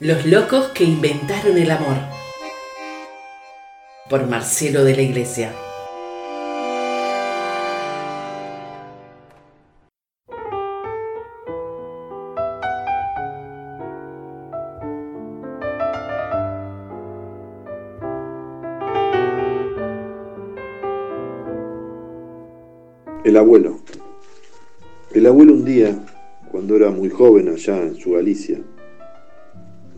Los locos que inventaron el amor. Por Marcelo de la Iglesia. El abuelo. El abuelo un día, cuando era muy joven allá en su Galicia,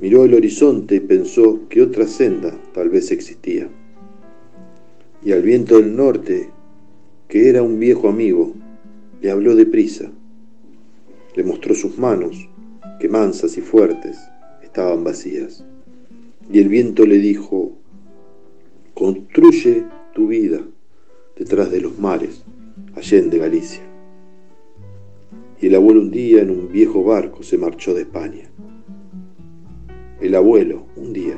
miró el horizonte y pensó que otra senda tal vez existía. Y al viento del norte, que era un viejo amigo, le habló deprisa. Le mostró sus manos, que mansas y fuertes estaban vacías. Y el viento le dijo, construye tu vida detrás de los mares Allende, Galicia. Y el abuelo un día en un viejo barco se marchó de España. El abuelo un día,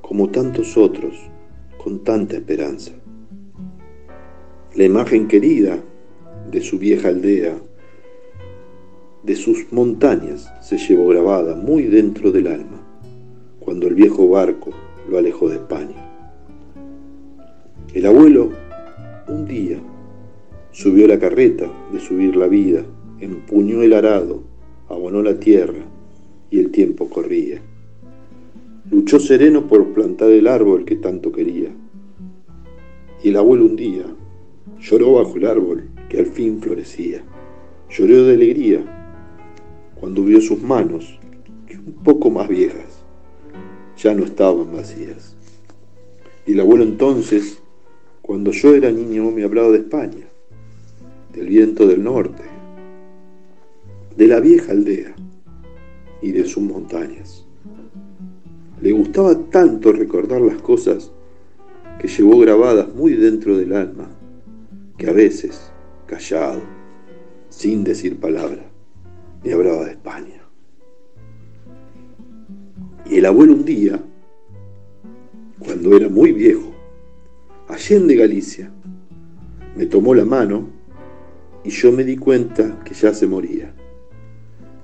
como tantos otros, con tanta esperanza. La imagen querida de su vieja aldea, de sus montañas, se llevó grabada muy dentro del alma, cuando el viejo barco lo alejó de España. El abuelo un día Subió la carreta de subir la vida, empuñó el arado, abonó la tierra y el tiempo corría. Luchó sereno por plantar el árbol que tanto quería. Y el abuelo un día lloró bajo el árbol que al fin florecía. Lloró de alegría cuando vio sus manos, que un poco más viejas, ya no estaban vacías. Y el abuelo entonces, cuando yo era niño, me hablaba de España del viento del norte, de la vieja aldea y de sus montañas. Le gustaba tanto recordar las cosas que llevó grabadas muy dentro del alma, que a veces, callado, sin decir palabra, me hablaba de España. Y el abuelo un día, cuando era muy viejo, allende Galicia, me tomó la mano y yo me di cuenta que ya se moría.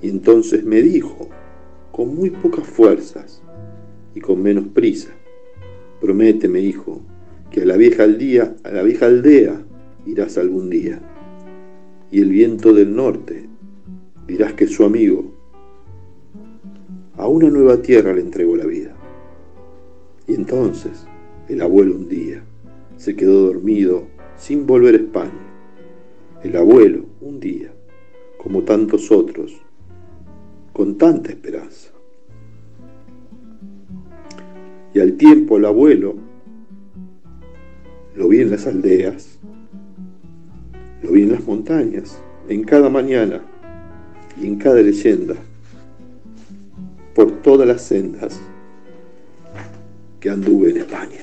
Y entonces me dijo, con muy pocas fuerzas y con menos prisa, prométeme, hijo, que a la vieja aldea, a la vieja aldea irás algún día. Y el viento del norte dirás que su amigo a una nueva tierra le entregó la vida. Y entonces el abuelo un día se quedó dormido sin volver a España el abuelo, un día, como tantos otros, con tanta esperanza. Y al tiempo el abuelo lo vi en las aldeas, lo vi en las montañas, en cada mañana y en cada leyenda, por todas las sendas que anduve en España.